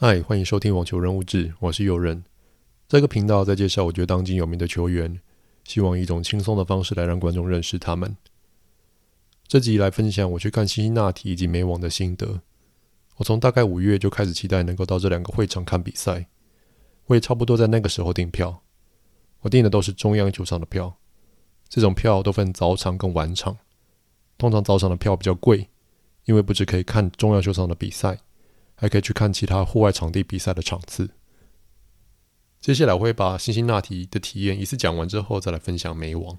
嗨，欢迎收听网球人物志，我是友人。这个频道在介绍我觉得当今有名的球员，希望以一种轻松的方式来让观众认识他们。这集来分享我去看辛辛那提以及美网的心得。我从大概五月就开始期待能够到这两个会场看比赛，我也差不多在那个时候订票。我订的都是中央球场的票，这种票都分早场跟晚场。通常早场的票比较贵，因为不只可以看中央球场的比赛。还可以去看其他户外场地比赛的场次。接下来我会把辛辛那提的体验一次讲完之后，再来分享美网。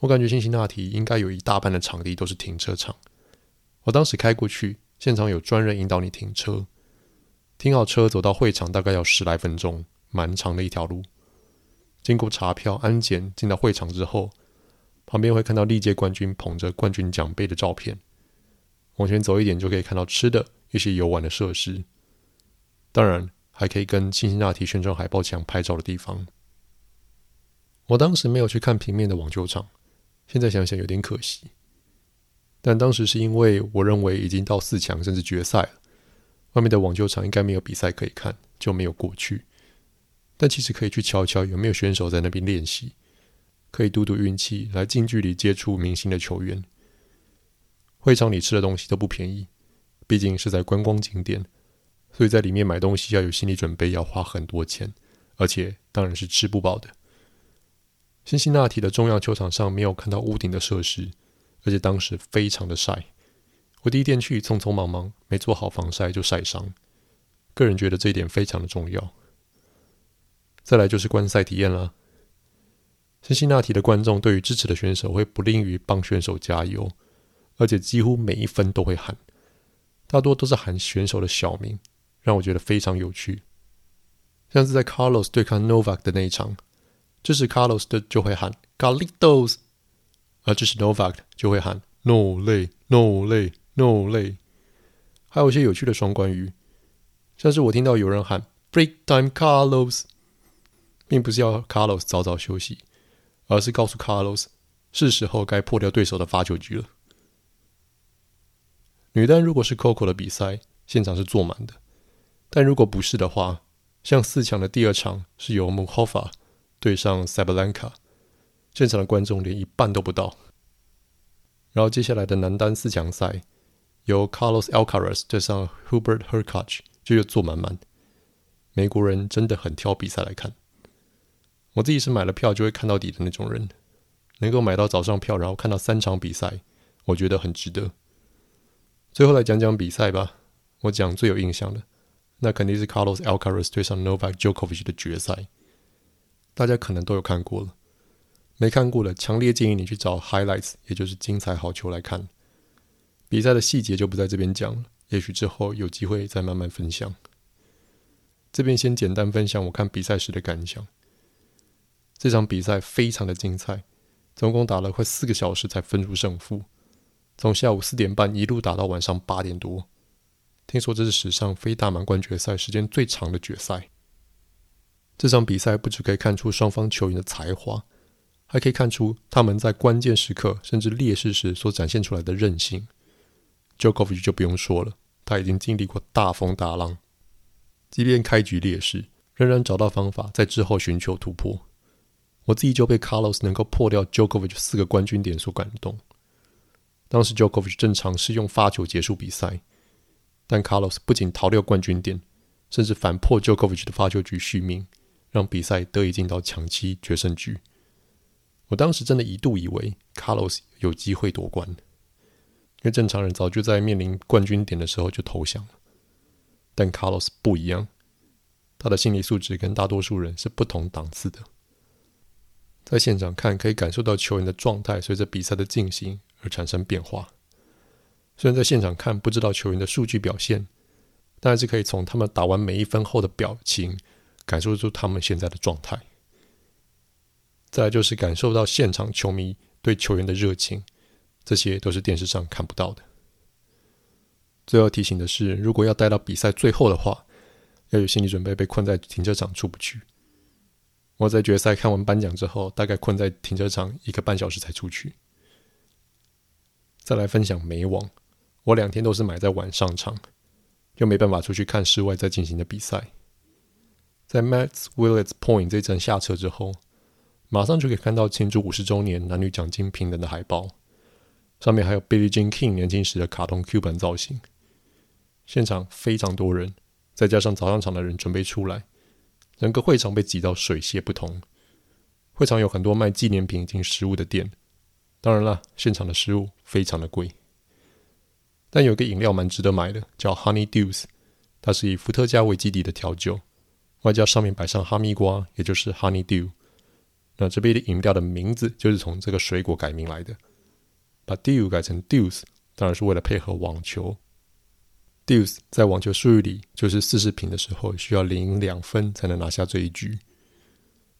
我感觉辛辛那提应该有一大半的场地都是停车场。我当时开过去，现场有专人引导你停车，停好车走到会场大概要十来分钟，蛮长的一条路。经过查票、安检，进到会场之后，旁边会看到历届冠军捧着冠军奖杯的照片。往前走一点就可以看到吃的。一些游玩的设施，当然还可以跟辛辛那提宣传海报墙拍照的地方。我当时没有去看平面的网球场，现在想想有点可惜。但当时是因为我认为已经到四强甚至决赛了，外面的网球场应该没有比赛可以看，就没有过去。但其实可以去瞧瞧有没有选手在那边练习，可以赌赌运气，来近距离接触明星的球员。会场里吃的东西都不便宜。毕竟是在观光景点，所以在里面买东西要有心理准备，要花很多钱，而且当然是吃不饱的。辛辛那提的中央球场上没有看到屋顶的设施，而且当时非常的晒。我第一天去，匆匆忙忙没做好防晒就晒伤，个人觉得这一点非常的重要。再来就是观赛体验啦。辛辛那提的观众对于支持的选手会不吝于帮选手加油，而且几乎每一分都会喊。大多都是喊选手的小名，让我觉得非常有趣。像是在 Carlos 对抗 Novak 的那一场，支持 Carlos 的就会喊 Carlitos，而支持 Novak 就会喊 No 累 No 累 No 累。还有一些有趣的双关语，像是我听到有人喊 Break Time Carlos，并不是要 Carlos 早早休息，而是告诉 Carlos 是时候该破掉对手的发球局了。女单如果是 Coco 的比赛，现场是坐满的；但如果不是的话，像四强的第二场是由 Muchova 对上 Sabalenka，现场的观众连一半都不到。然后接下来的男单四强赛，由 Carlos Alcaraz 对上 Hubert Hurkacz 就又坐满满。美国人真的很挑比赛来看，我自己是买了票就会看到底的那种人，能够买到早上票，然后看到三场比赛，我觉得很值得。最后来讲讲比赛吧。我讲最有印象的，那肯定是 Carlos Alcaraz 对上 Novak Djokovic 的决赛。大家可能都有看过了，没看过的，强烈建议你去找 highlights，也就是精彩好球来看。比赛的细节就不在这边讲了，也许之后有机会再慢慢分享。这边先简单分享我看比赛时的感想。这场比赛非常的精彩，总共打了快四个小时才分出胜负。从下午四点半一路打到晚上八点多，听说这是史上非大满贯决赛时间最长的决赛。这场比赛不只可以看出双方球员的才华，还可以看出他们在关键时刻甚至劣势时所展现出来的韧性。Jokovic 就不用说了，他已经经历过大风大浪，即便开局劣势，仍然找到方法在之后寻求突破。我自己就被 Carlos 能够破掉 Jokovic 四个冠军点所感动。当时，Jokovic 正尝试用发球结束比赛，但 Carlos 不仅逃掉冠军点，甚至反破 Jokovic 的发球局续命，让比赛得以进到抢七决胜局。我当时真的一度以为 Carlos 有机会夺冠，因为正常人早就在面临冠军点的时候就投降了。但 Carlos 不一样，他的心理素质跟大多数人是不同档次的。在现场看，可以感受到球员的状态随着比赛的进行。而产生变化。虽然在现场看不知道球员的数据表现，但还是可以从他们打完每一分后的表情，感受出他们现在的状态。再就是感受到现场球迷对球员的热情，这些都是电视上看不到的。最后提醒的是，如果要待到比赛最后的话，要有心理准备被困在停车场出不去。我在决赛看完颁奖之后，大概困在停车场一个半小时才出去。再来分享美网，我两天都是买在晚上场，又没办法出去看室外在进行的比赛。在 Max Willets Point 这一站下车之后，马上就可以看到庆祝五十周年男女奖金平等的海报，上面还有 Billie Jean King 年轻时的卡通 Q 版造型。现场非常多人，再加上早上场的人准备出来，整个会场被挤到水泄不通。会场有很多卖纪念品以及食物的店，当然了，现场的食物非常的贵。但有个饮料蛮值得买的，叫 Honey Dews，它是以伏特加为基底的调酒，外加上面摆上哈密瓜，也就是 Honey Dew。那这杯的饮料的名字就是从这个水果改名来的，把 Dew 改成 Dews，当然是为了配合网球。Dews 在网球术语里就是四十平的时候需要零两分才能拿下这一局。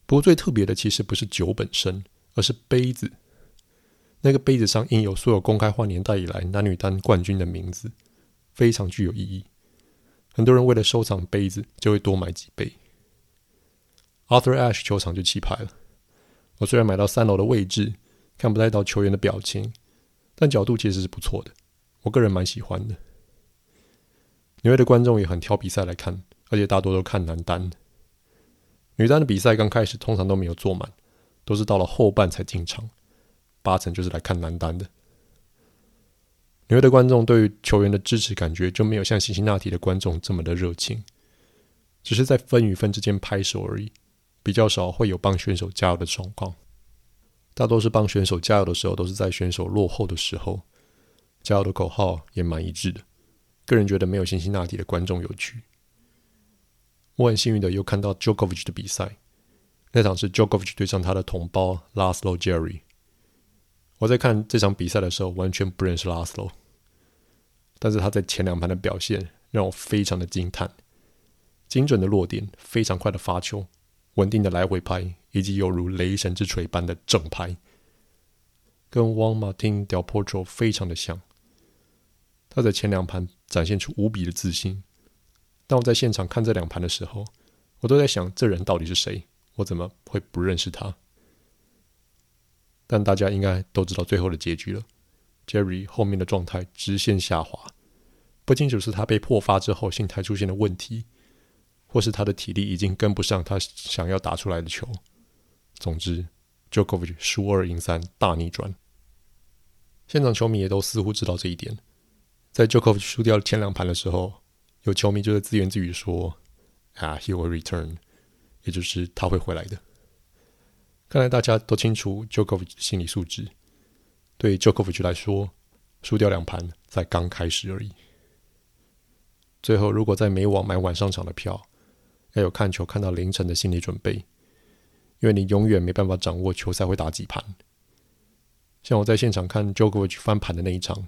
不过最特别的其实不是酒本身，而是杯子。那个杯子上印有所有公开化年代以来男女单冠军的名字，非常具有意义。很多人为了收藏杯子，就会多买几杯。Arthur Ashe 球场就气派了。我虽然买到三楼的位置，看不太到球员的表情，但角度其实是不错的。我个人蛮喜欢的。纽约的观众也很挑比赛来看，而且大多都看男单。女单的比赛刚开始通常都没有坐满，都是到了后半才进场，八成就是来看男单的。纽约的观众对于球员的支持感觉就没有像辛辛那提的观众这么的热情，只是在分与分之间拍手而已。比较少会有帮选手加油的状况，大多是帮选手加油的时候，都是在选手落后的时候。加油的口号也蛮一致的，个人觉得没有辛辛那提的观众有趣。我很幸运的又看到 Jokovic 的比赛，那场是 Jokovic 对上他的同胞 Laslo Jerry。我在看这场比赛的时候，完全不认识 Laslo，但是他在前两盘的表现让我非常的惊叹，精准的落点，非常快的发球。稳定的来回拍，以及犹如雷神之锤般的正拍，跟 Juan Martín del Potro 非常的像。他在前两盘展现出无比的自信。当我在现场看这两盘的时候，我都在想，这人到底是谁？我怎么会不认识他？但大家应该都知道最后的结局了。Jerry 后面的状态直线下滑，不清楚是他被破发之后心态出现了问题。或是他的体力已经跟不上他想要打出来的球。总之，Jokovic 输二赢三大逆转。现场球迷也都似乎知道这一点。在 Jokovic 输掉前两盘的时候，有球迷就在自言自语说：“啊，he will return，也就是他会回来的。”看来大家都清楚，Jokovic 心理素质。对 Jokovic 来说，输掉两盘才刚开始而已。最后，如果在美网买晚上场的票，要有看球看到凌晨的心理准备，因为你永远没办法掌握球赛会打几盘。像我在现场看 Jokovic 翻盘的那一场，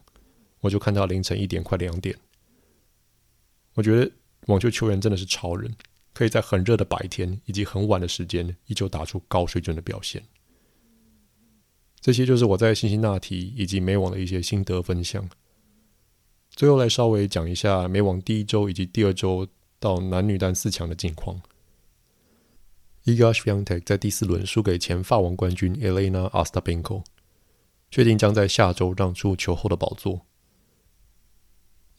我就看到凌晨一点快两点。我觉得网球球员真的是超人，可以在很热的白天以及很晚的时间，依旧打出高水准的表现。这些就是我在辛辛那提以及美网的一些心得分享。最后来稍微讲一下美网第一周以及第二周。到男女单四强的境况，Iga Swiatek 在第四轮输给前法网冠军 Elena Ostapenko，确定将在下周让出球后的宝座。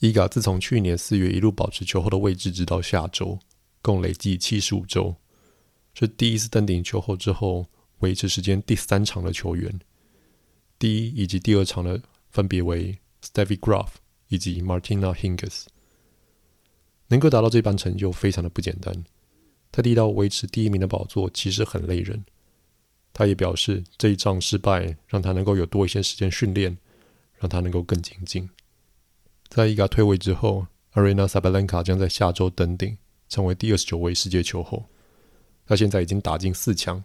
Iga 自从去年四月一路保持球后的位置，直到下周，共累计七十五周，是第一次登顶球后之后维持时间第三长的球员。第一以及第二场的分别为 Steffi Graf 以及 Martina Hingis。能够达到这般成就，非常的不简单。他提到维持第一名的宝座其实很累人。他也表示，这一仗失败让他能够有多一些时间训练，让他能够更精进。在伊嘎退位之后，Arena Sabalenka 将在下周登顶，成为第二十九位世界球后。他现在已经打进四强，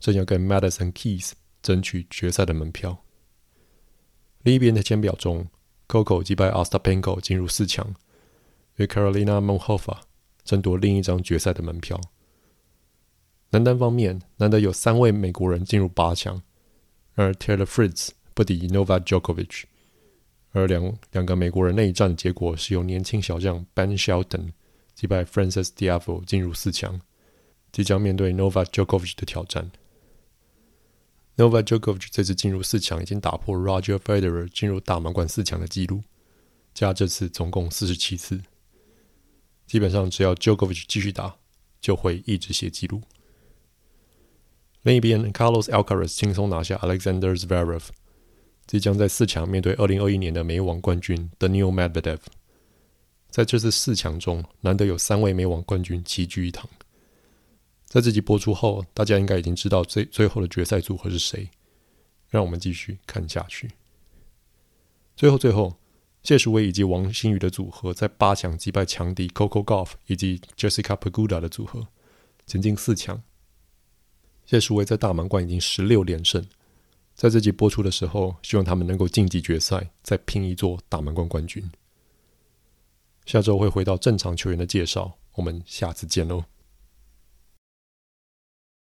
正要跟 Madison Keys 争取决赛的门票。另一边的签表中，Coco 击败 Ostapenko 进入四强。与 Carolina Muchova 争夺另一张决赛的门票。男单方面，难得有三位美国人进入八强，而 Taylor Fritz 不敌 Novak Djokovic，而两两个美国人内战的结果是由年轻小将 Ben Shelton 击败 Frances Tiafoe 进入四强，即将面对 Nova Djokovic 的挑战。Nova Djokovic 这次进入四强已经打破 Roger Federer 进入大满贯四强的纪录，加这次总共四十七次。基本上只要 Djokovic 继续打，就会一直写纪录。另一边，Carlos Alcaraz 轻松拿下 Alexander Zverev，即将在四强面对二零二一年的美网冠军 Daniil Medvedev。在这次四强中，难得有三位美网冠军齐聚一堂。在这集播出后，大家应该已经知道最最后的决赛组合是谁。让我们继续看下去。最后，最后，谢淑薇以及王欣宇的组合在八强击败强敌 Coco Golf 以及 Jessica Pegula 的组合，前进四强。谢淑薇在大满贯已经十六连胜，在这集播出的时候，希望他们能够晋级决赛，再拼一座大满贯冠军。下周会回到正常球员的介绍，我们下次见喽。